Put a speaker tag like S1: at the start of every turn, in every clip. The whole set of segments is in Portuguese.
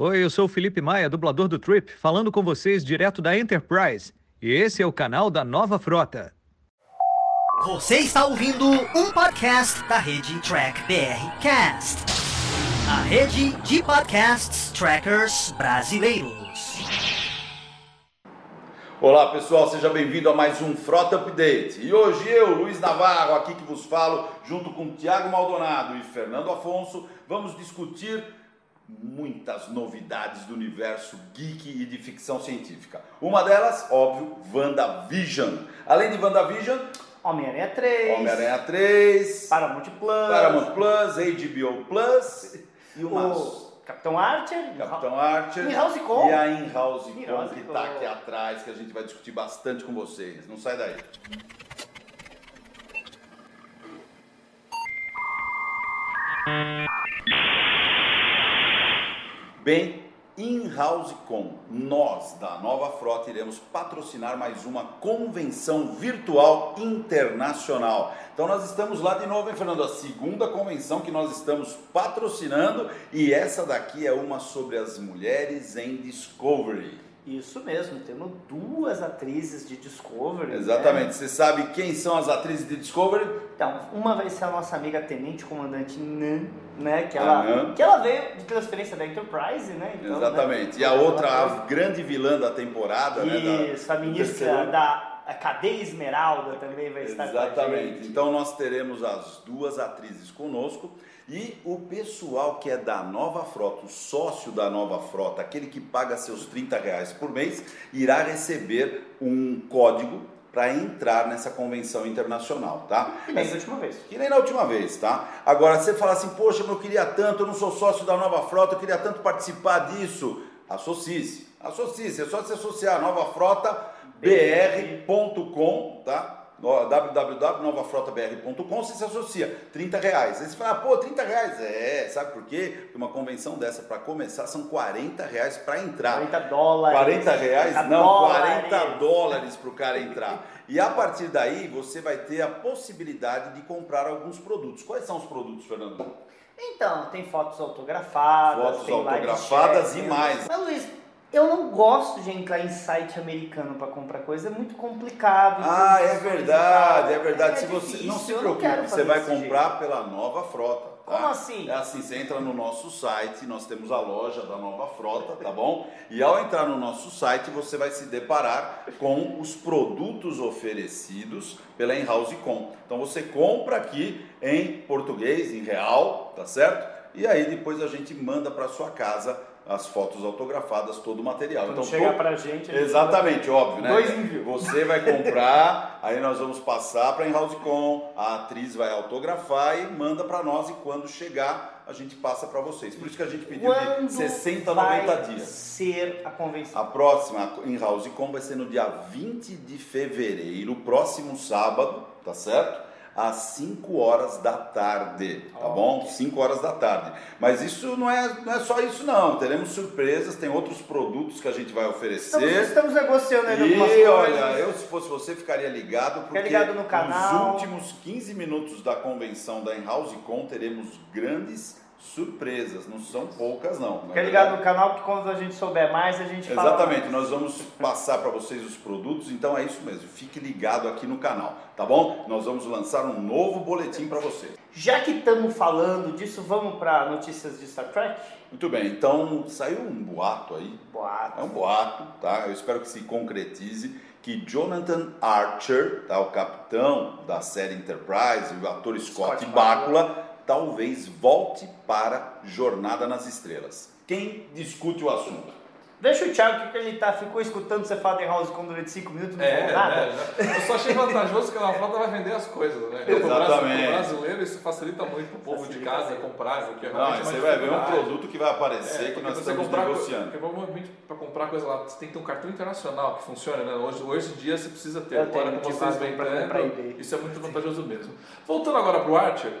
S1: Oi, eu sou o Felipe Maia, dublador do Trip, falando com vocês direto da Enterprise. E esse é o canal da Nova Frota.
S2: Você está ouvindo um podcast da rede Track BR Cast, a rede de podcasts trackers brasileiros.
S3: Olá pessoal, seja bem-vindo a mais um Frota Update. E hoje eu, Luiz Navarro, aqui que vos falo, junto com Tiago Maldonado e Fernando Afonso, vamos discutir muitas novidades do universo geek e de ficção científica. Uma delas, óbvio, WandaVision. Além de WandaVision,
S4: Homem-Aranha 3.
S3: Homem-Aranha 3,
S4: Paramount Plus.
S3: Paramount Plus, HBO Plus e umas...
S4: O Capitão Archer.
S3: Capitão Archer
S4: In-House Com.
S3: e a In-House Com que está aqui atrás, que a gente vai discutir bastante com vocês. Não sai daí. Bem, In-House Com, nós da Nova Frota iremos patrocinar mais uma convenção virtual internacional. Então nós estamos lá de novo, hein, Fernando? A segunda convenção que nós estamos patrocinando e essa daqui é uma sobre as mulheres em Discovery.
S4: Isso mesmo, temos duas atrizes de Discovery. né?
S3: Exatamente. Você sabe quem são as atrizes de Discovery?
S4: Então, uma vai ser a nossa amiga Tenente Comandante Nan, né? Que ela, que ela veio de transferência da Enterprise, né? Então,
S3: Exatamente.
S4: né,
S3: E a outra, a grande vilã da temporada, né? da-
S4: Isso, a ministra da a cadeia Esmeralda também vai estar
S3: Exatamente. Então nós teremos as duas atrizes conosco e o pessoal que é da Nova Frota, o sócio da Nova Frota, aquele que paga seus 30 reais por mês, irá receber um código para entrar nessa convenção internacional, tá?
S4: Que nem da última vez.
S3: Que nem na última vez, tá? Agora, você fala assim, poxa, mas eu queria tanto, eu não sou sócio da Nova Frota, eu queria tanto participar disso. Associe-se. Associe-se, é só se associar a Nova Frota br.com, tá? No- www.novafrotabr.com, você se associa, 30 reais. Aí você fala, pô, 30 reais. É, sabe por quê? Porque uma convenção dessa, para começar, são 40 reais para entrar.
S4: 40 dólares.
S3: 40 reais?
S4: 40
S3: Não,
S4: dólares.
S3: 40 dólares para o cara entrar. E a partir daí você vai ter a possibilidade de comprar alguns produtos. Quais são os produtos, Fernando?
S4: Então, tem fotos autografadas,
S3: Fotos autografadas e mais.
S4: Mas Luiz, eu não gosto de entrar em site americano para comprar coisa, é muito complicado.
S3: Ah, é verdade, é verdade.
S4: É
S3: Se você
S4: difícil,
S3: não se preocupe, você vai comprar pela Nova Frota. tá?
S4: Como assim?
S3: É assim, você entra no nosso site, nós temos a loja da Nova Frota, tá bom? E ao entrar no nosso site, você vai se deparar com os produtos oferecidos pela In-House Com. Então você compra aqui em português, em real, tá certo? E aí depois a gente manda para sua casa as fotos autografadas, todo o material.
S4: Quando
S3: então
S4: chegar
S3: to-
S4: pra gente, a gente
S3: Exatamente, óbvio, né?
S4: Dois envios.
S3: Você vai comprar, aí nós vamos passar para In-House Com, a atriz vai autografar e manda para nós e quando chegar a gente passa para vocês. Por isso que a gente pediu
S4: Quando
S3: de 60 a
S4: vai
S3: 90 dias.
S4: ser a convenção?
S3: A próxima In-House Com vai ser no dia 20 de fevereiro, próximo sábado, tá certo? Às 5 horas da tarde, tá bom? 5 horas da tarde. Mas isso não é, não é só isso não, teremos surpresas, tem outros produtos que a gente vai oferecer.
S4: Estamos, estamos negociando ainda algumas
S3: E
S4: coisas.
S3: olha, eu se fosse você ficaria ligado porque
S4: ligado no canal.
S3: nos últimos 15 minutos da convenção da In-House Com teremos grandes surpresas, não são poucas não.
S4: Fica ligado no canal que quando a gente souber mais, a gente fala.
S3: Exatamente, nós vamos passar para vocês os produtos, então é isso mesmo. Fique ligado aqui no canal, tá bom? Nós vamos lançar um novo boletim para você.
S4: Já que estamos falando disso, vamos para notícias de Star Trek?
S3: Muito bem, então saiu um boato aí É
S4: Boato.
S3: um boato, tá? Eu espero que se concretize que Jonathan Archer, tá? o capitão da série Enterprise, o ator Scott,
S4: Scott
S3: Bakula, talvez volte para Jornada nas Estrelas. Quem discute o assunto?
S4: Deixa o Thiago que ele tá, ficou escutando você falar de House Com durante 5 minutos, não
S5: É,
S4: falou nada.
S5: né? Eu só achei vantajoso que a Frota vai vender as coisas, né?
S3: Exatamente.
S5: brasi- pro brasileiro isso facilita muito pro povo de
S4: Facilita
S5: casa
S4: muito.
S5: comprar, porque é
S3: Não, você vai ver um produto que vai aparecer
S5: É,
S3: que nós estamos
S5: comprar co-
S3: negociando.
S5: Porque provavelmente para comprar coisa lá, você tem que ter um cartão internacional que funcione, né? Hoje, hoje em dia você precisa ter.
S4: Eu
S5: Agora,
S4: tenho,
S5: como
S4: que
S5: vocês vêm
S4: comprar eBay.
S5: isso é muito vantajoso mesmo. Voltando agora pro Archer,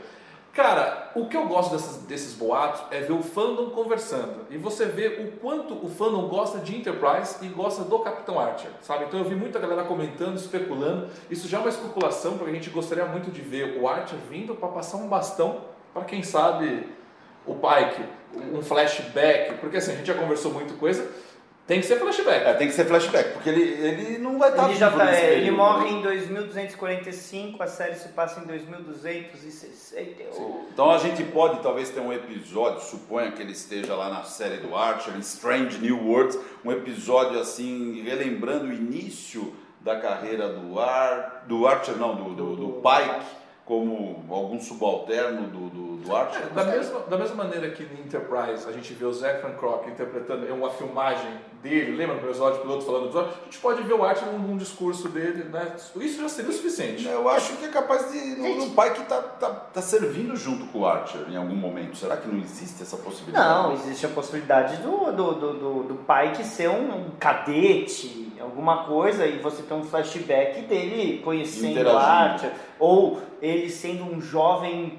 S5: Cara, o que eu gosto desses, boatos é ver o fandom conversando. E você vê o quanto o fandom gosta de Enterprise e gosta do Capitão Archer, sabe? Então eu vi muita galera comentando, especulando. Isso já é uma especulação, porque a gente gostaria muito de ver o Archer vindo para passar um bastão para quem sabe o Pike, um flashback, porque assim, a gente já conversou muito coisa, tem que ser flashback.
S3: É, tem que ser flashback, porque ele, ele não vai estar
S4: Ele, já tá,
S3: nesse
S4: é, ele morre em 2245, a série se passa em 2261.
S3: Então a gente pode talvez ter um episódio, suponha que ele esteja lá na série do Archer, em Strange New Worlds, um episódio assim, relembrando o início da carreira do, Ar, do Archer, não, do, do, do Pike, como algum subalterno do, do, do Archer.
S5: Da mesma, da mesma maneira que no Enterprise a gente vê o Zachary Crock interpretando é uma filmagem dele, lembra no episódio piloto falando do episódio? A gente pode ver o Archer num, num discurso dele, né? Isso já seria o suficiente.
S3: Eu acho que é capaz de. O, o Pike tá, tá, tá servindo junto com o Archer em algum momento. Será que não existe essa possibilidade?
S4: Não, existe a possibilidade do, do, do, do, do Pike ser um, um cadete, alguma coisa, e você ter um flashback dele conhecendo
S3: Interagindo.
S4: Archer, ou ele sendo um jovem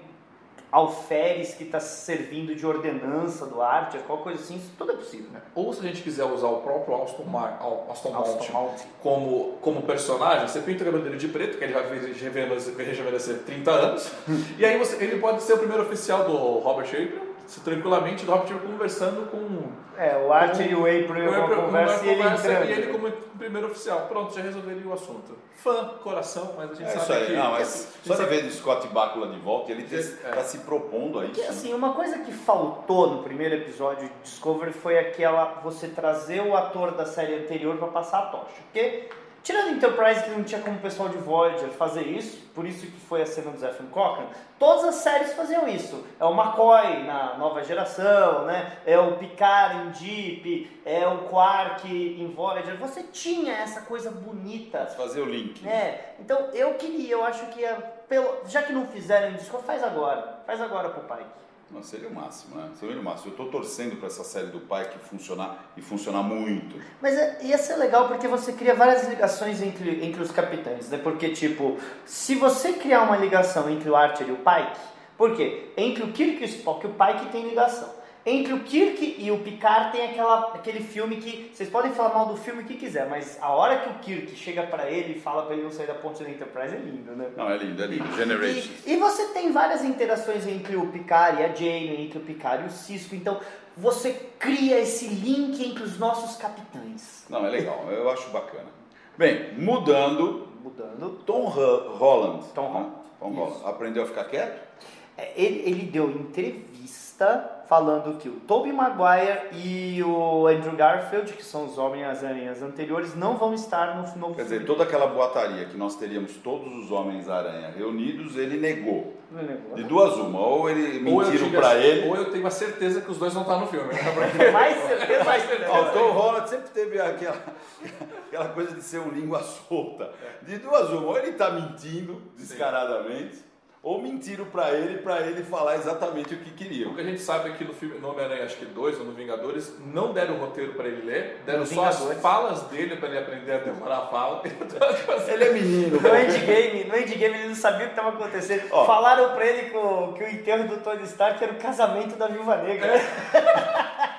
S4: alferes que está servindo de ordenança do Archer, qualquer coisa assim, isso tudo é possível.
S5: né? Ou se a gente quiser usar o próprio Aston, Mar, Aston
S4: Aston
S5: Martin como, como personagem, você pinta o cabelo dele de preto, que ele rejuvenescer, rejuvenescer 30 anos, e aí você, ele pode ser o primeiro oficial do Robert April, se tranquilamente, Robert April conversando com
S4: É, o Archer e o April
S5: o
S4: uma
S5: April-
S4: conversa e ele
S5: conversa,
S4: entrando.
S5: e ele como primeiro oficial. Pronto, já resolveria o assunto. Fã, coração, mas a gente
S3: É
S5: sabe
S3: isso aí.
S5: que...
S3: Não, mas só de
S5: sabe-
S3: ver do Scott Bakula de volta, ele está
S5: É.
S3: se propondo a isso.
S4: Porque assim, uma coisa que faltou no primeiro episódio de Discovery foi aquela você trazer o ator da série anterior para passar a tocha. Porque tirando Enterprise que não tinha como o pessoal de Voyager fazer isso, por isso que foi a cena do Zephyr Cochrane, todas as séries faziam isso. É o McCoy na nova geração, né? É o Picard em Deep, é o Quark em Voyager. Você tinha essa coisa bonita
S3: Fazer o link.
S4: é, então eu queria, eu acho que é pelo, já que não fizeram em Discord, faz agora. Faz agora pro pai.
S3: Não, seria o máximo, né? Seria o máximo. Eu estou torcendo para essa série do pai que funcionar e funcionar muito.
S4: Mas é- ia ser legal porque você cria várias ligações entre, entre os capitães, né? Porque, tipo, se você criar uma ligação entre o Archer e o Pike, por quê? Entre o Kirk e o Spock, o Pike tem ligação. Entre o Kirk e o Picard tem aquela, aquele filme que. Vocês podem falar mal do filme que quiser, mas a hora que o Kirk chega pra ele e fala pra ele não sair da ponte da Enterprise é lindo, né?
S3: Não, é lindo, é lindo. Generations.
S4: E, e você tem várias interações entre o Picard e a Jane, entre o Picard e o Cisco, então você cria esse link entre os nossos capitães.
S3: Não, é legal. Eu acho bacana. Bem, mudando,
S4: Mudando.
S3: Tom Ho- Holland.
S4: Tom
S3: né?
S4: Holland,
S3: Tom. Holland. Aprendeu a ficar quieto?
S4: É, Ele, ele deu entrevista falando que o Tobey Maguire e o Andrew Garfield, que são os Homens-Aranhas anteriores, não vão estar no novo
S3: Quer dizer, toda aquela boataria que nós teríamos todos os Homens-Aranha reunidos, ele negou.
S4: Não negou,
S3: De duas uma, ou ele mentiram pra
S5: assim,
S3: ele.
S5: Ou eu tenho a certeza que os dois vão estar no filme. Porque-
S4: Mais certeza, mais certeza.
S3: O Tom Holland sempre teve aquela, aquela coisa de ser um língua solta. De duas uma, ou ele tá mentindo descaradamente, ou mentiram pra ele, pra ele falar exatamente o que queriam.
S5: O que a gente sabe é que no filme no Homem-Aranha, acho que dois ou no Vingadores, não deram o roteiro pra ele ler, deram
S4: No
S5: só as
S4: Vingadores.
S5: falas dele pra ele aprender a decorar a fala. Então, tipo assim,
S3: Ele é menino,
S4: No Endgame, no Endgame ele não sabia o que estava acontecendo.
S3: Ó.
S4: Falaram pra ele que o, que o enterro do Tony Stark era o casamento da Viúva Negra.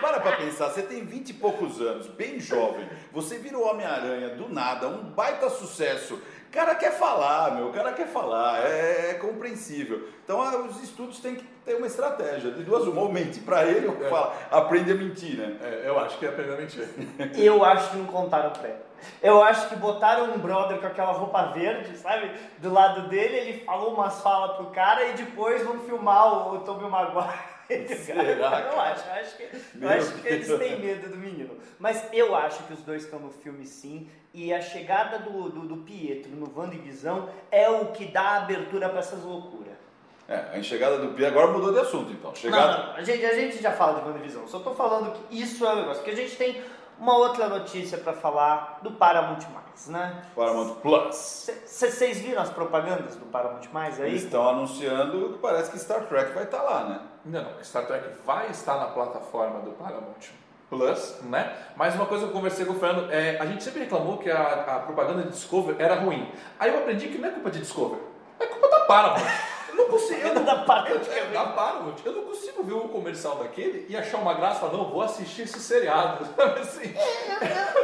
S3: Para pra pensar, você tem 20 e poucos anos, bem jovem, você vira o Homem-Aranha do nada, um baita sucesso. O cara quer falar, meu, o cara quer falar, é, é compreensível. Então ah, os estudos têm que ter uma estratégia. De duas uma, ou mente pra ele ou fala, aprende a mentir, né?
S5: é, eu acho que é aprender a mentir.
S4: Eu acho que não contaram pra ele. Eu acho que botaram um brother com aquela roupa verde, sabe? Do lado dele, ele falou umas falas pro cara e depois vão filmar o Tobey Maguire.
S3: Será,
S4: Eu não
S3: cara?
S4: acho, eu acho que, eu acho que eles têm medo do menino. Mas eu acho que os dois estão no filme sim. E a chegada do, do, do Pietro no Visão é o que dá abertura pra essas loucuras.
S3: É, a chegada do Pia agora mudou de assunto, então.
S4: Não,
S3: Chegada.
S4: não, a gente, a gente já fala de WandaVision, só tô falando que isso é o negócio, porque a gente tem uma outra notícia pra falar do Paramount+, né?
S3: Paramount Plus.
S4: Vocês viram as propagandas do Paramount+, aí?
S3: Eles estão anunciando que parece que Star Trek vai estar lá, né?
S5: Não, Star Trek vai estar na plataforma do Paramount Plus, né? Mas uma coisa que eu conversei com o Fernando, é, a gente sempre reclamou que a, a propaganda de Discovery era ruim. Aí eu aprendi que não é culpa de Discovery, é culpa da Paramount. Não consigo.
S4: Ainda da Paramount, é
S5: É, da Paramount. Eu não consigo ver um comercial daquele e achar uma graça e falar, não, vou assistir esse seriado. Assim?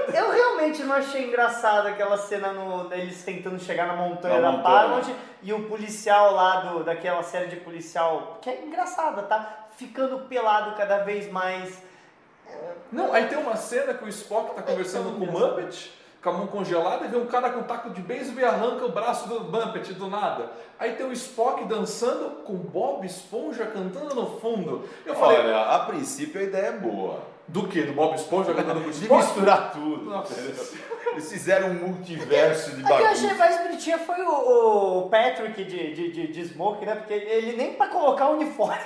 S4: Eu, eu realmente não achei engraçado aquela cena no, deles tentando chegar na montanha
S3: Na
S4: da. Paramount e o policial lá do, daquela série de policial, que é engraçada, tá? Ficando pelado cada vez mais.
S5: Não, aí tem uma cena que o Spock tá conversando com o Muppet, com a mão congelada, e vê um cara com um taco de beisebol e arranca o braço do Muppet do nada. Aí tem o Spock dançando com Bob Esponja cantando no fundo. Eu falei,
S3: Olha, a princípio a ideia é boa.
S5: do que? Do Bob Esponja cantando com o
S3: De misturar tudo. Eles fizeram um multiverso de
S4: A que eu achei mais bonitinha foi o, o Patrick de, de, de, de Smoke, né? Porque ele nem pra colocar o uniforme.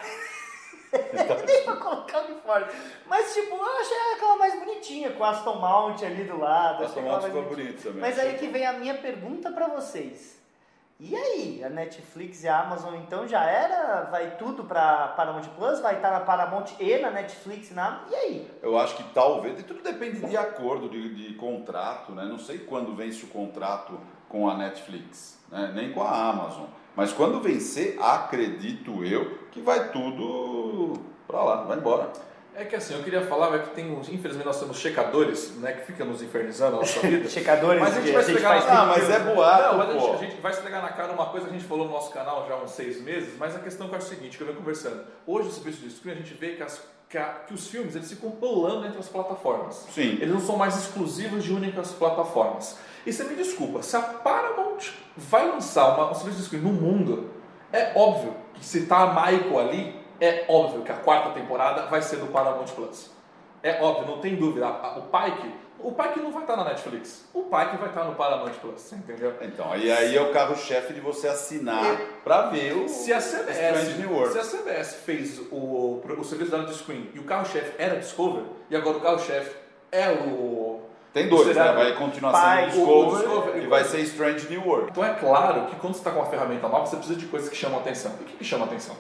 S4: nem pra colocar o uniforme. Mas, tipo, eu achei aquela mais bonitinha, com a Aston Mount ali do lado.
S3: Aston Mount ficou bonito também,
S4: Mas aí que vem a minha pergunta pra vocês. E aí, a Netflix e a Amazon então já era? Vai tudo pra Paramount Plus? Vai estar na Paramount e na Netflix? Na... E aí?
S3: Eu acho que talvez, e tudo depende de acordo, de, de contrato, né? Não sei quando vence o contrato com a Netflix, né? nem com a Amazon. Mas quando vencer, acredito eu que vai tudo pra lá, vai embora.
S5: É que assim, eu queria falar, é que tem uns, infelizmente nós temos checadores, né, que ficam nos infernizando a nossa vida.
S4: Checadores
S5: Mas a gente vai esfregar na
S3: Ah, mas é boato,
S5: Não, mas a gente, a gente vai esfregar na cara uma coisa que a gente falou no nosso canal já há uns seis meses, mas a questão acho o seguinte, que eu venho conversando. Hoje, o serviço de streaming, a gente vê que, as- que a- que os filmes eles ficam pulando entre as plataformas.
S3: Sim.
S5: Eles não são mais exclusivos de únicas plataformas. E você me desculpa, se a Paramount vai lançar uma, um serviço de streaming no mundo, é óbvio que se tá a Michael ali, é óbvio que a quarta temporada vai ser do Paramount Plus. É óbvio, não tem dúvida. O Pike, o Pike não vai estar na Netflix. O Pike vai estar no Paramount Plus, entendeu?
S3: Então, e aí é o carro-chefe de você assinar pra ver o
S5: Se a
S3: Strange
S5: CBS,
S3: New World.
S5: se a CBS fez o, o serviço dela de screen e o carro-chefe era Discover, e agora o carro-chefe é o.
S3: Tem dois, né? Vai continuar
S4: Pai,
S3: sendo
S5: o-
S3: Discovery,
S5: o Discovery-
S3: e vai ser Strange New World.
S5: Então é claro que quando você está com uma ferramenta nova, você precisa de coisas que chamam atenção. E o que, que chama atenção?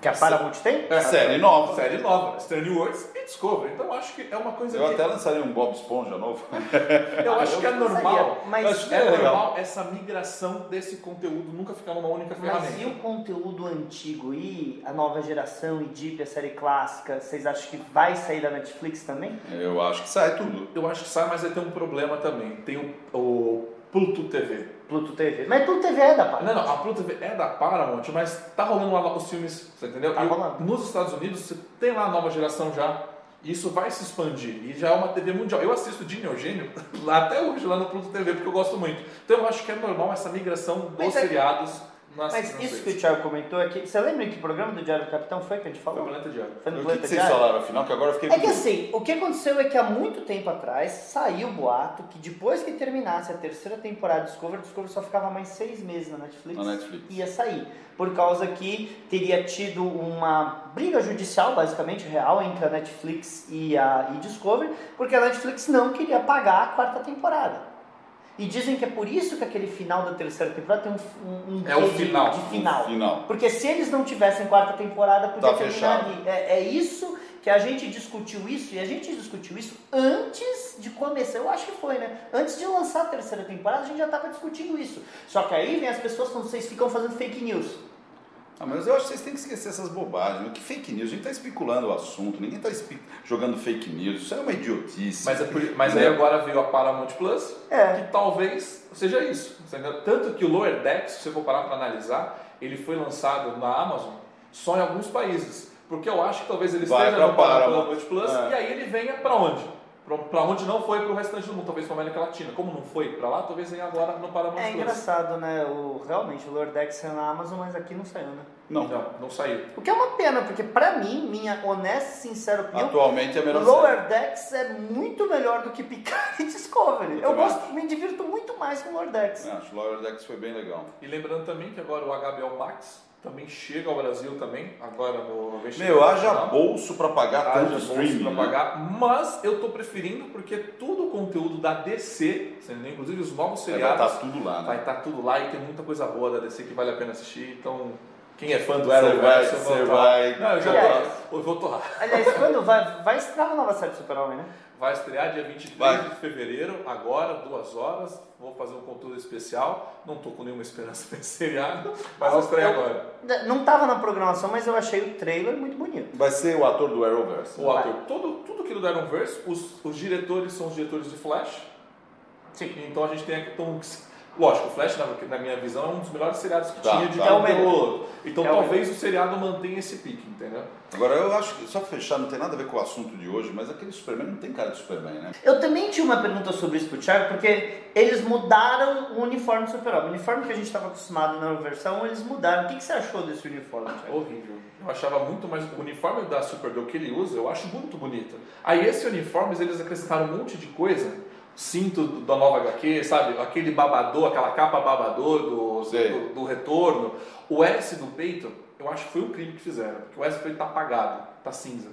S4: Que a Paramount tem?
S5: É,
S3: Série nova.
S5: Série nova. Strange Worlds e Discovery. Então eu acho que é uma coisa
S3: Eu
S5: que.
S3: até lançaria um Bob Esponja novo.
S5: Eu acho que é
S4: eu
S5: normal.
S4: mas-
S5: eu acho que
S3: É
S5: é
S3: legal.
S5: normal essa migração desse conteúdo nunca ficar numa única ferramenta.
S4: Mas e o conteúdo antigo e a nova geração e Deep, a série clássica, vocês acham que vai sair da Netflix também?
S3: Eu acho que sai tudo.
S5: Eu acho que sai, mas vai ter um problema também. Tem o, o Pluto TV.
S4: Pluto TV. Mas Pluto TV é da Paramount.
S5: Não, não, a Pluto TV é da Paramount, mas tá rolando lá os filmes, você entendeu?
S4: Tá rolando.
S5: nos Estados Unidos você tem lá a nova geração já. E isso vai se expandir. E já é uma TV mundial. Eu assisto Dini Eugênio lá até hoje, lá no Pluto TV, porque eu gosto muito. Então eu acho que é normal essa migração dos
S4: Mas é-
S5: nas
S4: Mas isso que o. Thiago comentou aqui, você lembra em que programa do Diário do Capitão foi que a gente
S5: Foi o
S4: falou?
S5: Planeta Diário.
S4: Foi no
S3: O que,
S4: Planeta
S3: que vocês
S4: Diário?
S3: falaram afinal? Que agora eu fiquei
S4: É que assim, o que aconteceu é que há muito tempo atrás saiu o boato que depois que terminasse a terceira temporada de Discovery, Discovery só ficava mais seis meses na Netflix.
S3: Na Netflix.
S4: Ia sair. Por causa que teria tido uma briga judicial, basicamente, real, entre a Netflix e a e Discovery, porque a Netflix não queria pagar a quarta temporada. E dizem que é por isso que aquele final da terceira temporada tem um, um, um
S5: É o
S4: quê de-
S5: final.
S4: de final.
S3: Final.
S4: Porque se eles não tivessem quarta temporada, podia
S3: Tá
S4: terminar
S3: fechado.
S4: ali. É, é isso que a gente discutiu isso, e a gente discutiu isso antes de começar. Eu acho que foi, né? Antes de lançar a terceira temporada, a gente já estava discutindo isso. Só que aí vem as pessoas vocês ficam fazendo fake news.
S3: Ah, mas eu acho que vocês têm que esquecer essas bobagens. Que fake news? A gente está especulando o assunto, ninguém está jogando fake news. Isso é uma idiotice.
S5: Mas, é por- mas aí
S3: Né?
S5: agora veio a Paramount Plus,
S4: É.
S5: que talvez seja isso. Tanto que o Lower Decks, se você for parar para analisar, ele foi lançado na Amazon só em alguns países. Porque eu acho que talvez ele
S3: Vai
S5: esteja no Paramount
S3: Paramount.
S5: Plus
S3: É.
S5: e aí ele venha para onde? Para onde não foi para o restante do mundo, talvez para a América Latina. Como não foi para lá, talvez venha agora no Paramount
S4: É
S5: Plus.
S4: engraçado, né? O, realmente, o Dex saiu na Amazon, mas aqui não saiu, né?
S3: Não.
S5: Não, não saiu.
S4: O que é uma pena, porque pra mim, minha honesta e sincera opinião,
S3: Atualmente é melhor série.
S4: Lower Decks é muito melhor do que Picard e Discovery. Eu,
S3: também
S4: gosto, me divirto muito mais com Lower Decks.
S3: Eu Acho que Lower Decks foi bem legal.
S5: E lembrando também que agora o HBO Max também chega ao Brasil também, agora no vai
S3: Meu, haja bolso pra pagar
S5: Haja
S3: tanto
S5: bolso
S3: streaming.
S5: pra
S3: né?
S5: pagar, mas eu tô preferindo porque todo o conteúdo da DC, inclusive os novos
S3: Vai
S5: seriados,
S3: estar tudo lá,
S5: vai
S3: né?
S5: estar tudo lá e tem muita coisa boa da DC que vale a pena assistir, então Quem é fã do
S3: Você
S5: Arrowverse,
S3: vai- você
S5: torrar.
S3: vai-
S5: Não, eu já
S4: Aliás-
S5: eu vou torrar.
S4: Aliás, quando vai, vai estrear a nova série do Super-Homem, né?
S5: Vai estrear dia 23
S3: Vai.
S5: de fevereiro, agora, duas horas. Vou fazer um conteúdo especial. Não tô com nenhuma esperança pra esse seriado, mas vai estrear agora.
S4: Não tava na programação, mas eu achei o trailer muito bonito.
S3: Vai ser o ator do Arrowverse.
S5: O ator, todo, tudo aquilo do Arrowverse, os, os diretores são os diretores de Flash.
S4: Sim.
S5: Então a gente tem aqui. Então, lógico, o Flash, na, na minha visão, é um dos melhores seriados que
S3: Tá,
S5: tinha de
S3: tá.
S4: É o
S5: todo
S4: melhor.
S5: outro. Então
S4: É o
S5: talvez o seriado mantenha esse pique, entendeu?
S3: Agora, eu acho que, só pra fechar, não tem nada a ver com o assunto de hoje, mas aquele Superman não tem cara de Superman, né?
S4: Eu também tinha uma pergunta sobre isso pro Thiago, porque eles mudaram o uniforme do Super-Homem. O uniforme que a gente estava acostumado na versão, eles mudaram. O que, que você achou desse uniforme, Thiago?
S5: Horrível. Eu achava muito mais. O uniforme da Supergirl que ele usa, eu acho muito bonito. Aí esse uniforme, eles acrescentaram um monte de coisa. Cinto da nova HQ, sabe? Aquele babador, aquela capa babador do, do, do retorno. O S do peito, eu acho que foi um crime que fizeram. Porque o S do peito tá apagado, tá cinza.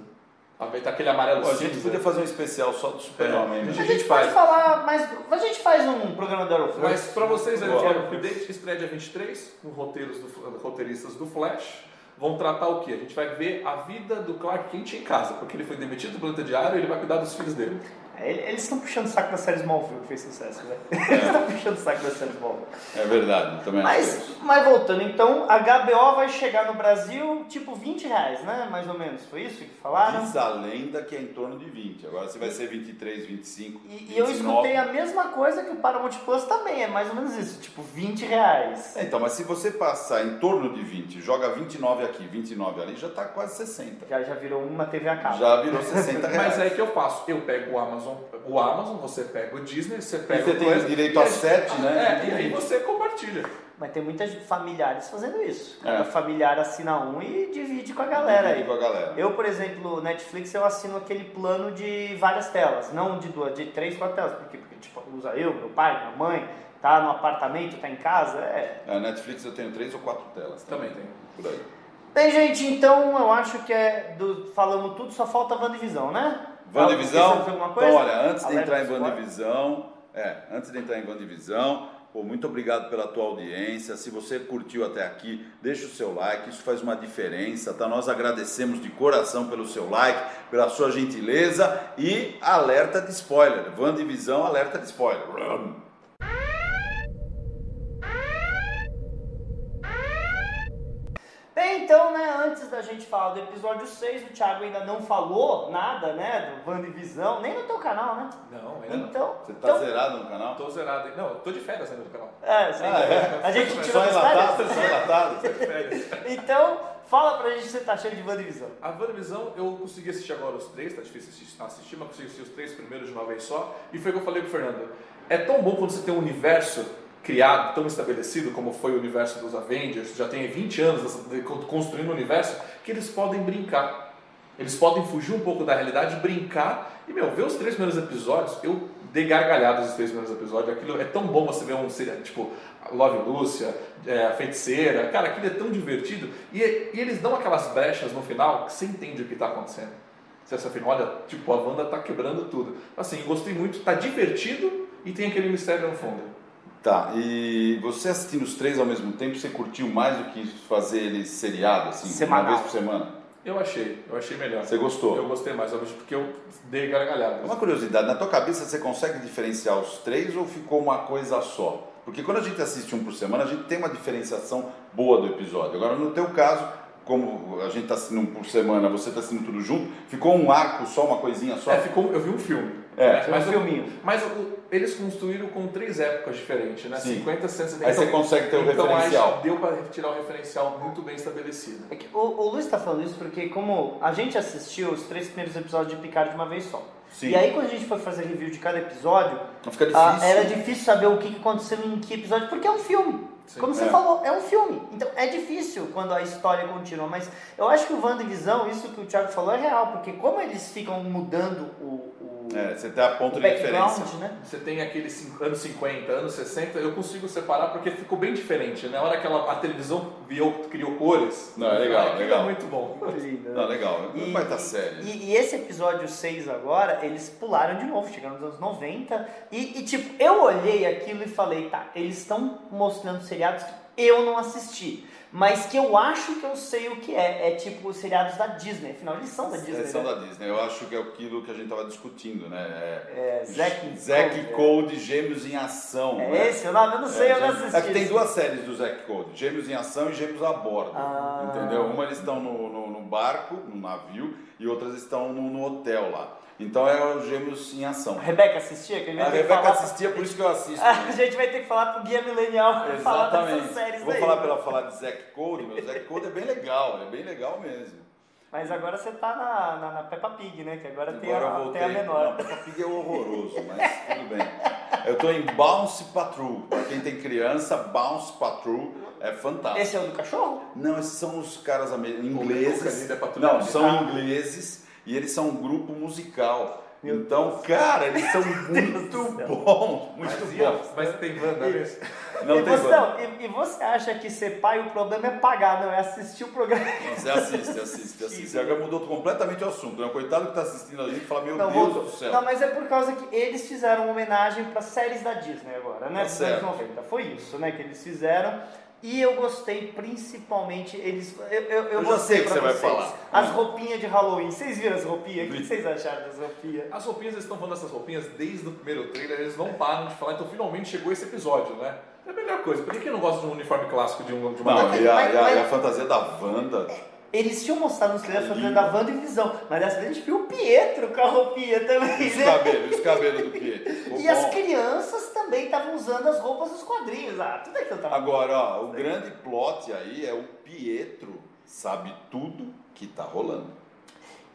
S5: Tá tá aquele amarelo
S3: Pô, a gente podia fazer um especial só do Super-Homem,
S5: É.
S3: né?
S4: A
S5: gente
S4: gente
S5: faz.
S4: pode falar, mas a gente faz um programa do Arrowverse.
S5: Mas pra vocês, aí,
S3: Boa.
S5: o update estreia dia 23, com roteiros do, roteiristas do Flash. Vão tratar o quê? A gente vai ver a vida do Clark Kent em casa, porque ele foi demitido do planeta diário e ele vai cuidar dos filhos dele.
S4: É, Eles estão puxando o saco da série Smallville, que fez sucesso, né? Eles estão puxando o saco da série Smallville.
S3: É verdade, também
S4: Mas, mas voltando, então, a HBO vai chegar no Brasil, tipo, 20 reais, né? Mais ou menos. Foi isso que falaram?
S3: Diz a lenda que é em torno de 20. Agora se vai ser 23, 25,
S4: E, e eu
S3: 29.
S4: escutei a mesma coisa que o Paramount Plus também, é mais ou menos isso, tipo, 20 reais.
S3: É, então, mas se você passar em torno de 20, joga 29 aqui, 29 ali, já tá quase 60.
S4: Já, já virou uma TV a cabo.
S3: Já virou 60 reais.
S5: Mas aí que eu faço? Eu pego o Amazon, o Amazon, você pega o Disney, você
S3: E
S5: pega
S3: você
S5: o
S3: tem
S5: coisa,
S3: direito
S5: e
S3: a 7, né?
S5: É, e aí você compartilha.
S4: Mas tem muitas familiares fazendo isso.
S3: É.
S4: Cada familiar assina um e divide com a galera aí.
S3: Com a galera.
S4: Eu, por exemplo, Netflix, eu assino aquele plano de várias telas, não de duas, de três, quatro telas. Por quê? Porque, tipo, usa eu, meu pai, minha mãe, tá no apartamento, tá em casa, é...
S3: A Netflix eu tenho 3 ou 4 telas.
S5: Também tem.
S3: Por aí.
S4: Bem, gente, então eu acho que é do, falamos tudo, só falta a WandaVision, né? Coisa?
S3: Então, olha, antes de
S4: Alerta
S3: entrar em? Wandavisão, é, antes de entrar em Wandavisão, pô, muito obrigado pela tua audiência. Se você curtiu até aqui, deixa o seu like, isso faz uma diferença, tá? Nós agradecemos de coração pelo seu like, pela sua gentileza e alerta de spoiler. Wandavisão, alerta de spoiler.
S4: Então, né, antes da gente falar do episódio 6, o Thiago ainda não falou nada, né, do WandaVision, nem no teu canal, né?
S5: Não, ainda não.
S4: Então,
S3: Você tá
S4: então,
S3: zerado no canal?
S5: Tô zerado. Não, eu tô de férias ainda no canal.
S4: é, sim,
S3: Ah, é?
S4: a gente
S3: Só
S4: tirou as
S3: enlatado?
S4: férias.
S3: Só enlatado?
S5: Férias.
S4: Então, fala pra gente se você tá achando de WandaVision.
S5: A WandaVision, eu consegui assistir agora os três, tá difícil assistir, assistir, mas consegui assistir os três primeiros de uma vez só. E foi o que eu falei pro Fernando. É tão bom quando você tem um universo criado, tão estabelecido como foi o universo dos Avengers, já tem 20 anos construindo o universo, que eles podem brincar. Eles podem fugir um pouco da realidade, brincar. E, meu, ver os três primeiros episódios, eu dei gargalhadas os três primeiros episódios. Aquilo é tão bom você ver um, tipo, Love Lúcia, é, a feiticeira. Cara, aquilo é tão divertido. E, e eles dão aquelas brechas no final que você entende o que está acontecendo. Você essa final, olha, tipo, a Wanda tá quebrando tudo. Assim, gostei muito, tá divertido e tem aquele mistério no fundo.
S3: Tá, e você assistindo os três ao mesmo tempo, você curtiu mais do que fazer eles seriado, assim,
S4: Semanal.
S3: uma vez por semana?
S5: Eu achei, eu achei melhor.
S3: Você gostou?
S5: Eu gostei mais, obviamente, porque eu dei gargalhadas.
S3: Uma curiosidade, na tua cabeça você consegue diferenciar os três ou ficou uma coisa só? Porque quando a gente assiste um por semana, a gente tem uma diferenciação boa do episódio. Agora, no teu caso, como a gente está assistindo um por semana, você está assistindo tudo junto, ficou um arco só, uma coisinha só?
S5: É, ficou, eu vi um filme.
S3: É,
S5: né?
S4: um
S5: mas o-
S4: filminho.
S5: Mas o- eles construíram com três épocas diferentes, né?
S3: Sim.
S5: 50, 60, 70.
S3: Aí você consegue ter o
S5: então,
S3: referencial.
S5: Então deu para tirar um referencial muito bem estabelecido.
S4: É que o, o Luiz tá falando isso porque como a gente assistiu os três primeiros episódios de Picard de uma vez só.
S3: Sim.
S4: E aí quando a gente foi fazer review de cada episódio,
S3: fica
S4: ah,
S3: difícil.
S4: era difícil saber o que aconteceu em que episódio, porque é um filme.
S5: Sim.
S4: Como você
S3: É.
S4: falou, é um filme. Então é difícil quando a história continua. Mas eu acho que o WandaVision, isso que o Thiago falou, é real. Porque como eles ficam mudando o,
S3: É, você tem a ponto de referência.
S4: né?
S5: Você tem aqueles anos 50, anos 60, eu consigo separar porque ficou bem diferente. né? Na hora que ela- a televisão viu, criou cores,
S3: Não, é legal,
S5: aquilo
S3: legal.
S5: é muito bom.
S4: Lindo, né?
S3: Não, legal.
S4: E-
S3: Vai estar sério.
S4: E, e esse episódio 6 agora, eles pularam de novo, chegaram nos anos 90. E, e, tipo, eu olhei aquilo e falei, tá, eles estão mostrando seriados que eu não assisti. Mas que eu acho que eu sei o que é. É tipo os seriados da Disney. Afinal, eles são da Disney.
S3: Eles são
S4: né?
S3: da Disney. Eu acho que é aquilo que a gente tava discutindo, né?
S4: É, Zack
S3: Zack
S4: Code,
S3: Code, Gêmeos em Ação.
S4: É
S3: né?
S4: esse o nome? Eu não sei, eu não assisti.
S3: É que tem duas séries do Zack Code, Gêmeos em Ação e Gêmeos a Bordo.
S4: Ah.
S3: Entendeu? Uma eles estão no, no, no barco, no navio, e outras estão no, no hotel lá. Então é os Gêmeos em Ação.
S4: A Rebeca assistia? Que a gente
S3: A Rebeca
S4: falar-
S3: assistia, por isso que eu assisto.
S4: A
S3: né?
S4: gente vai ter que falar pro Guia Milenial pra falar dessas
S3: Exatamente.
S4: séries
S3: Vou
S4: aí.
S3: falar pra ela falar de Zack Code, meu Zack Code é bem legal, é bem legal mesmo.
S4: Mas agora você tá na, na, na Peppa Pig, né? Que agora, tem,
S3: Agora
S4: a,
S3: eu voltei.
S4: tem a menor.
S3: Não, Peppa Pig é horroroso, mas tudo bem. Eu tô em Bounce Patrol. Pra quem tem criança, Bounce Patrol é fantástico.
S4: Esse é o do cachorro?
S3: Não, esses são os caras ingleses.
S5: é
S3: Não, são
S4: militar.
S3: ingleses e eles são um grupo musical.
S4: Meu
S3: Então, cara, eles são muito bons, muito
S5: Mas,
S3: bons.
S5: mas tem Wanda nesse?
S3: Não
S4: e,
S3: tem
S4: você,
S3: banda.
S4: não, e, e você acha que ser pai o problema é pagar, não é assistir o programa?
S3: Não, Você assiste, assiste, assiste. Agora mudou completamente o assunto. Né? Coitado que tá assistindo a gente fala, meu
S4: Não,
S3: Deus
S4: voltou.
S3: do céu.
S4: Não, mas é por causa que eles fizeram uma homenagem para séries da Disney agora, né?
S3: Tá
S4: Dos anos
S3: certo.
S4: 90. Foi isso, né? Que eles fizeram. E eu gostei principalmente, eles. Eu, eu, eu
S3: Eu já sei o que
S4: pra
S3: você vai
S4: vocês.
S3: falar.
S4: As roupinhas de Halloween. Vocês viram as roupinhas? O que vocês acharam das roupinhas?
S5: As roupinhas, eles estão falando dessas roupinhas desde o primeiro trailer, eles não param de falar, então finalmente chegou esse episódio, né? É a melhor coisa. Por que que não gosta de um uniforme clássico de, um, de uma
S3: Não, e a,
S4: mas-
S3: e a-
S4: mas-
S3: e a fantasia da Wanda.
S4: Eles tinham mostrado nos
S3: É
S4: fazendo da Wanda e Visão, mas dessa vez a gente viu o Pietro com a roupinha também,
S3: Os
S4: né?
S3: cabelos, os cabelos do Pietro. Ficou
S4: E as
S3: bom.
S4: crianças também estavam usando as roupas dos quadrinhos. Ah, tudo aquilo tava
S3: Agora, ó, o grande plot aí é o Pietro sabe tudo que tá rolando.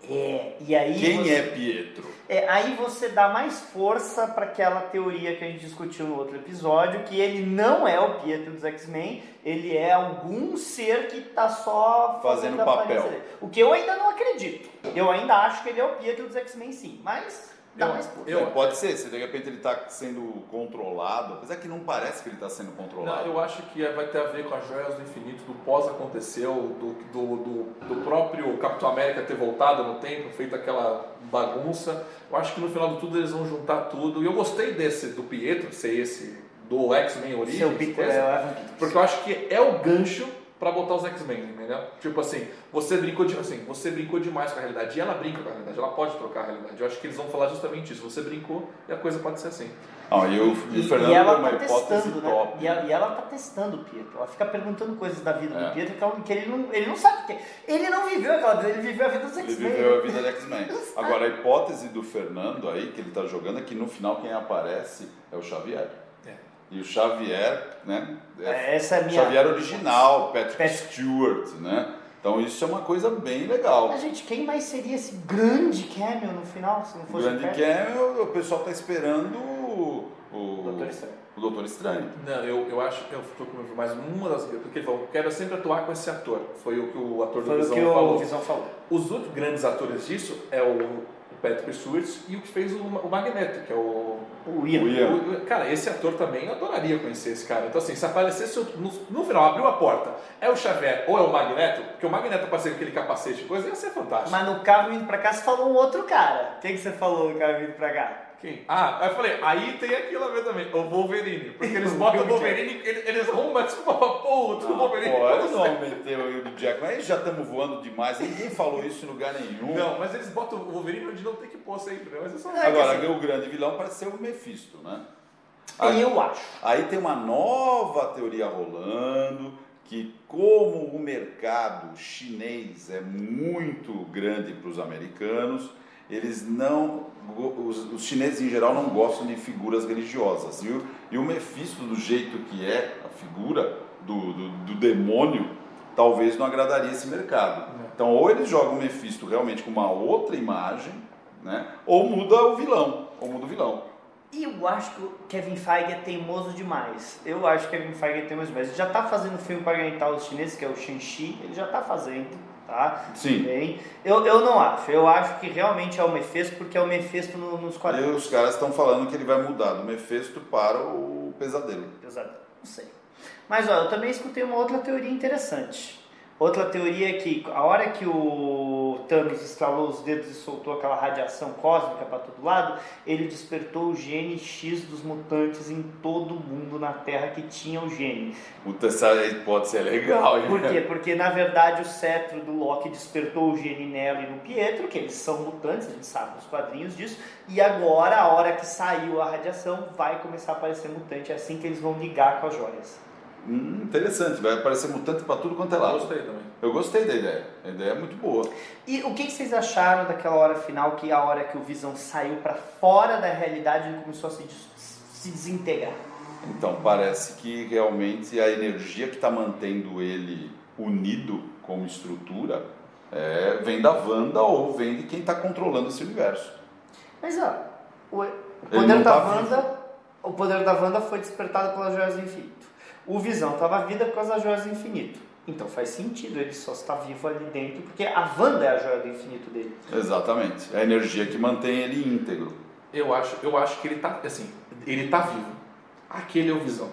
S4: É, e aí
S3: Quem
S4: você,
S3: é Pietro?
S4: é, aí você dá mais força para aquela teoria que a gente discutiu no outro episódio, que ele não é o Pietro dos X-Men, ele é algum ser que tá só
S3: Fazendo
S4: a
S3: papel.
S4: O que eu ainda não acredito. Eu ainda acho que ele é o Pietro dos X-Men sim, mas dá
S5: Eu-
S4: mais força.
S5: eu-
S3: É, pode ser, se de repente ele tá sendo controlado, apesar que não parece que ele tá sendo
S5: Não,
S3: controlado.
S5: eu acho que vai ter a ver com as joias do infinito, do pós aconteceu, do, do, do, Capitão América ter voltado no tempo, feito aquela bagunça. Eu acho que no final de tudo eles vão juntar tudo. E eu gostei desse do Pietro ser esse do X-Men
S4: Seu
S5: Origins, coisa,
S4: é o Evan Peters.
S5: porque eu acho que é o gancho pra botar os X-Men, entendeu? Tipo assim, você brincou de, assim, você brincou demais com a realidade. E ela brinca com a realidade, ela pode trocar a realidade. Eu acho que eles vão falar justamente isso. Você brincou e a coisa pode ser assim.
S3: Não, e o,
S4: E,
S3: o Fernando
S4: e ela
S3: é uma
S4: tá
S3: hipótese
S4: testando, né?
S3: top.
S4: E ela, e ela tá testando o Pietro. Ela fica perguntando coisas da vida
S3: É.
S4: do Pietro que, ela- que ele, não, ele não sabe o que é. Ele não viveu aquela vida, ele viveu a vida dos
S3: Ele
S4: X-Men.
S3: viveu a vida de X-Men.
S4: Ele.
S3: Agora, a hipótese do Fernando aí, que ele tá jogando, é que no final quem aparece é o Xavier. E o Xavier, né?
S4: É, Essa é a minha.
S3: Xavier original, Patrick
S4: Patrick.
S3: Stewart, né? Então isso é uma coisa bem legal.
S4: Mas, gente, quem mais seria esse grande cameo no final, se não
S3: O
S4: fosse
S3: grande
S4: o Patrick?
S3: cameo, o pessoal tá esperando o, o
S4: Doutor Estranho.
S3: o Doutor Estranho.
S5: Não, eu, eu acho que eu tô com mais uma das. Porque ele falou, quero sempre atuar com esse ator. Foi o que o ator do
S4: Foi o
S5: Visão
S4: que
S5: falou.
S4: o Visão falou.
S5: Os outros grandes atores disso é o Patrick Stewart e o que fez o, o Magneto, que é o.
S4: O Ian.
S3: O Ian.
S5: o- Cara, esse ator também eu adoraria conhecer esse cara. Então, assim, se aparecesse no, no final, abriu a porta, é o Xavier ou é o Magneto, porque o Magneto apareceu com aquele capacete e coisa, ia ser fantástico.
S4: Mas no carro vindo pra cá, você falou um outro cara. Quem que você falou no carro vindo pra cá?
S5: Quem? Ah, aí eu falei, aí tem aquilo a ver também, o Wolverine. Porque eles botam o Wolverine, eles, eles arrumam uma desculpa pra pôr o Wolverine.
S3: Pô, eles não meteram aí o do Jack, mas aí já estamos voando demais, ninguém falou isso em lugar nenhum.
S5: Não, mas eles botam o Wolverine onde não tem que pôr sempre, né? Mas é só...
S4: É,
S3: Agora,
S4: dizer-
S3: o grande vilão parece ser o Mephisto, né?
S4: Eu acho.
S3: Aí tem uma nova teoria rolando que como o mercado chinês é muito grande para os americanos, eles não, os, os chineses em geral não gostam de figuras religiosas. E o, e o Mephisto, do jeito que é a figura do, do, do demônio, talvez não agradaria esse mercado. Então ou eles jogam o Mephisto realmente com uma outra imagem, né? ou muda o vilão, ou muda o vilão.
S4: E eu acho que o Kevin Feige é teimoso demais. Eu acho que o Kevin Feige é teimoso demais. Ele já tá fazendo filme para orientar os chineses, que é o Shang-Chi. Ele já tá fazendo, tá?
S3: Sim.
S4: Bem, eu, eu não acho. Eu acho que realmente é o Mephisto, porque é o Mephisto no- nos
S3: E
S4: quadrinhos.
S3: os caras estão falando que ele vai mudar do Mephisto para o Pesadelo.
S4: Pesado. Não sei. Mas ó, eu também escutei uma outra teoria interessante. Outra teoria é que a hora que o Thanos estalou os dedos e soltou aquela radiação cósmica para todo lado, ele despertou o gene X dos mutantes em todo mundo na Terra que tinha o gene.
S3: Puta, essa pode ser legal, hein?
S4: Por quê? Porque na verdade o cetro do Loki despertou o gene nela e no Pietro, que eles são mutantes, a gente sabe nos quadrinhos disso, e agora, a hora que saiu a radiação, vai começar a aparecer mutante, é assim que eles vão ligar com as joias.
S3: Hum, interessante, vai aparecer mutante pra tudo quanto é lado.
S5: Gostei também.
S3: Eu gostei da ideia. A ideia é muito boa.
S4: E o que, vocês acharam daquela hora final, que é a hora que o Visão saiu para fora da realidade e começou a se, se desintegrar?
S3: Então parece que realmente a energia que está mantendo ele unido como estrutura é, vem da Wanda ou vem de quem está controlando esse universo.
S4: Mas ó, o, poder
S3: não
S4: da
S3: tá
S4: Wanda, o poder da Wanda foi despertado pelas joias do infinito. O Visão estava vivo por causa das joias do infinito. Então faz sentido ele só estar vivo ali dentro, porque a Wanda é a joia do infinito dele.
S3: Exatamente. É a energia que mantém ele íntegro.
S5: Eu acho, eu acho que ele tá, assim, ele tá vivo. Aquele é o Visão.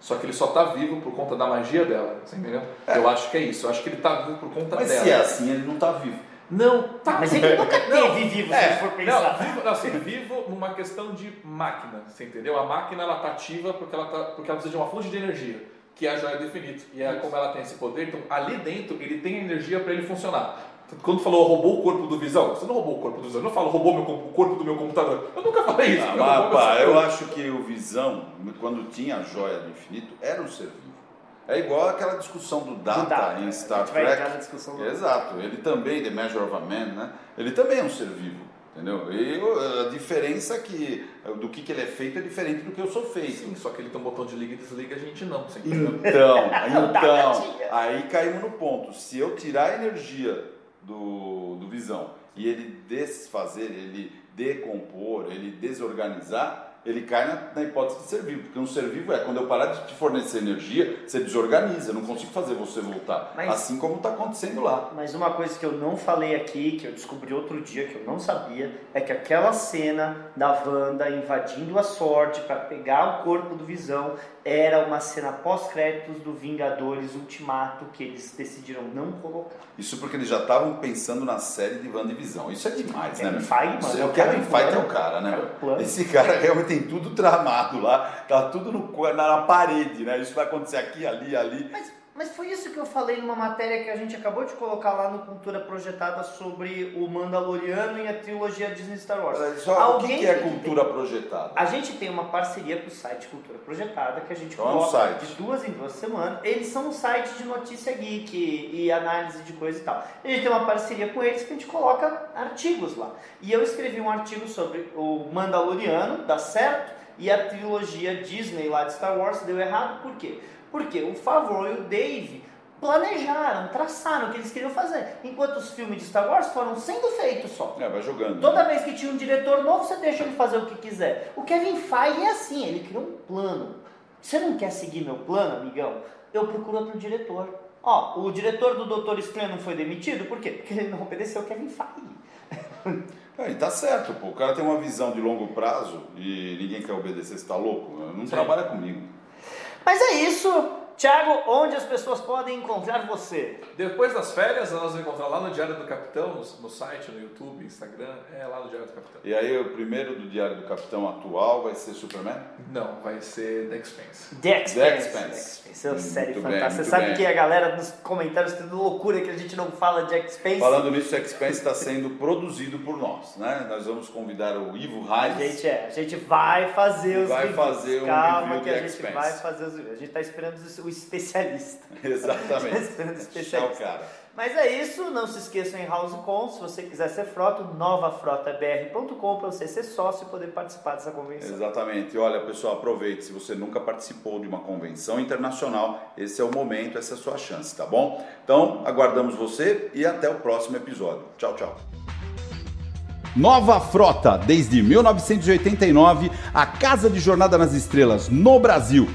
S5: Só que ele só tá vivo por conta da magia dela, você entendeu? Eu acho que é isso. Eu acho que ele tá vivo por conta
S3: Mas
S5: dela.
S3: se é assim, ele não está vivo.
S5: Não, tá.
S4: Mas ele nunca
S5: Não,
S4: teve vivo, se
S5: é,
S4: a gente for pensar.
S5: Não, vivo, não, assim, vivo numa questão de máquina, você entendeu? A máquina ela tá ativa porque ela, tá, porque ela precisa de uma fonte de energia, que é a joia do infinito. E é como ela tem esse poder, então ali dentro ele tem a energia para ele funcionar. Quando falou roubou o corpo do Visão, você não roubou o corpo do Visão, eu não falo roubou meu, o corpo do meu computador. Eu nunca falei isso.
S3: Ah, pá, eu acho que o Visão, quando tinha a joia do infinito, era um ser vivo. É igual aquela discussão do Data,
S4: Data,
S3: em
S4: a
S3: Star Trek.
S4: entrar na discussão do-
S3: Exato, ele também, The Measure of a Man, né? Ele também é um ser vivo, entendeu? E a diferença é que do que, que ele é feito é diferente do que eu sou feito.
S5: Sim, só que ele tem um botão de liga e desliga, a gente não?
S3: Então, então,
S4: tinha.
S3: aí caímos no ponto. Se eu tirar a energia do, do Visão e ele desfazer, ele decompor, ele desorganizar, ele cai na, na hipótese de ser vivo. Porque um ser vivo é quando eu parar de te fornecer energia, você desorganiza, eu não consigo fazer você voltar.
S4: Mas-
S3: Assim como está acontecendo lá.
S4: Mas uma coisa que eu não falei aqui, que eu descobri outro dia, que eu não sabia, é que aquela cena da Wanda invadindo a sorte para pegar o corpo do Visão era uma cena pós-créditos do Vingadores Ultimato que eles decidiram não colocar.
S3: Isso porque eles já estavam pensando na série de WandaVision. Isso é demais, né?
S4: Kevin? Feige, mano, é
S3: é
S4: o
S3: Kevin Feige é o cara, né?
S4: Do plano.
S3: Esse cara realmente tem tudo tramado lá, tá tudo no, na, na parede, né? Isso vai acontecer aqui, ali, ali.
S4: Mas, mas foi isso que eu falei numa matéria que a gente acabou de colocar lá no Cultura Projetada sobre o Mandaloriano e a trilogia Disney Star Wars.
S3: Só, o que,
S4: Alguém
S3: que é
S4: tem
S3: cultura projetada?
S4: A gente tem uma parceria com o site Cultura Projetada, que a gente
S3: Qual é
S4: coloca
S3: site?
S4: de duas em duas semanas. Eles são um site de notícia geek e análise de coisa e tal. A gente tem uma parceria com eles que a gente coloca artigos lá. E eu escrevi um artigo sobre o Mandaloriano, dá certo, e a trilogia Disney lá de Star Wars deu errado. Por quê? Porque o Favreau e o Dave planejaram, traçaram o que eles queriam fazer. Enquanto os filmes de Star Wars foram sendo feitos só.
S3: É, vai jogando.
S4: Toda vez que tinha um diretor novo, você deixa ele fazer o que quiser. O Kevin Feige é assim, ele criou um plano. Você não quer seguir meu plano, amigão? Eu procuro outro diretor. Ó, o diretor do Doutor Estranho não foi demitido, por quê? Porque ele não obedeceu o Kevin Feige.
S3: É, e tá certo, pô. O cara tem uma visão de longo prazo e ninguém quer obedecer, você tá louco? Não
S5: Sim.
S3: trabalha comigo.
S4: Mas é isso. Thiago, onde as pessoas podem encontrar você?
S5: Depois das férias, nós vamos encontrar lá no Diário do Capitão, no, no site, no YouTube, Instagram, é lá no Diário do Capitão.
S3: E aí, o primeiro do Diário do Capitão atual vai ser Superman?
S5: Não, vai ser The Expense.
S4: The Expanse.
S3: The Expanse.
S4: The Expanse. É uma
S3: Muito
S4: série
S3: bem,
S4: fantástica. Você
S3: muito
S4: sabe
S3: bem.
S4: que a galera nos comentários tem loucura que a gente não fala de Expanse.
S3: Falando nisso, o Expense está sendo produzido por nós, né? Nós vamos convidar o Ivo
S4: A
S3: Reis.
S4: gente é, a gente vai fazer os
S3: Vai
S4: reviews.
S3: fazer um
S4: Calma
S3: review
S4: que a
S3: de
S4: gente
S3: Expense.
S4: vai fazer os reviews. A gente tá esperando o especialista.
S3: Exatamente. Tchau,
S4: especialista.
S3: cara.
S4: Mas é isso, não se esqueçam em HouseCon, se você quiser ser frota, novafrotabr.com para você ser sócio e poder participar dessa convenção.
S3: Exatamente. Olha, pessoal, aproveite. Se você nunca participou de uma convenção internacional, esse é o momento, essa é a sua chance, tá bom? Então, aguardamos você e até o próximo episódio. Tchau, tchau. Nova Frota, desde 1989, a casa de jornada nas estrelas no Brasil.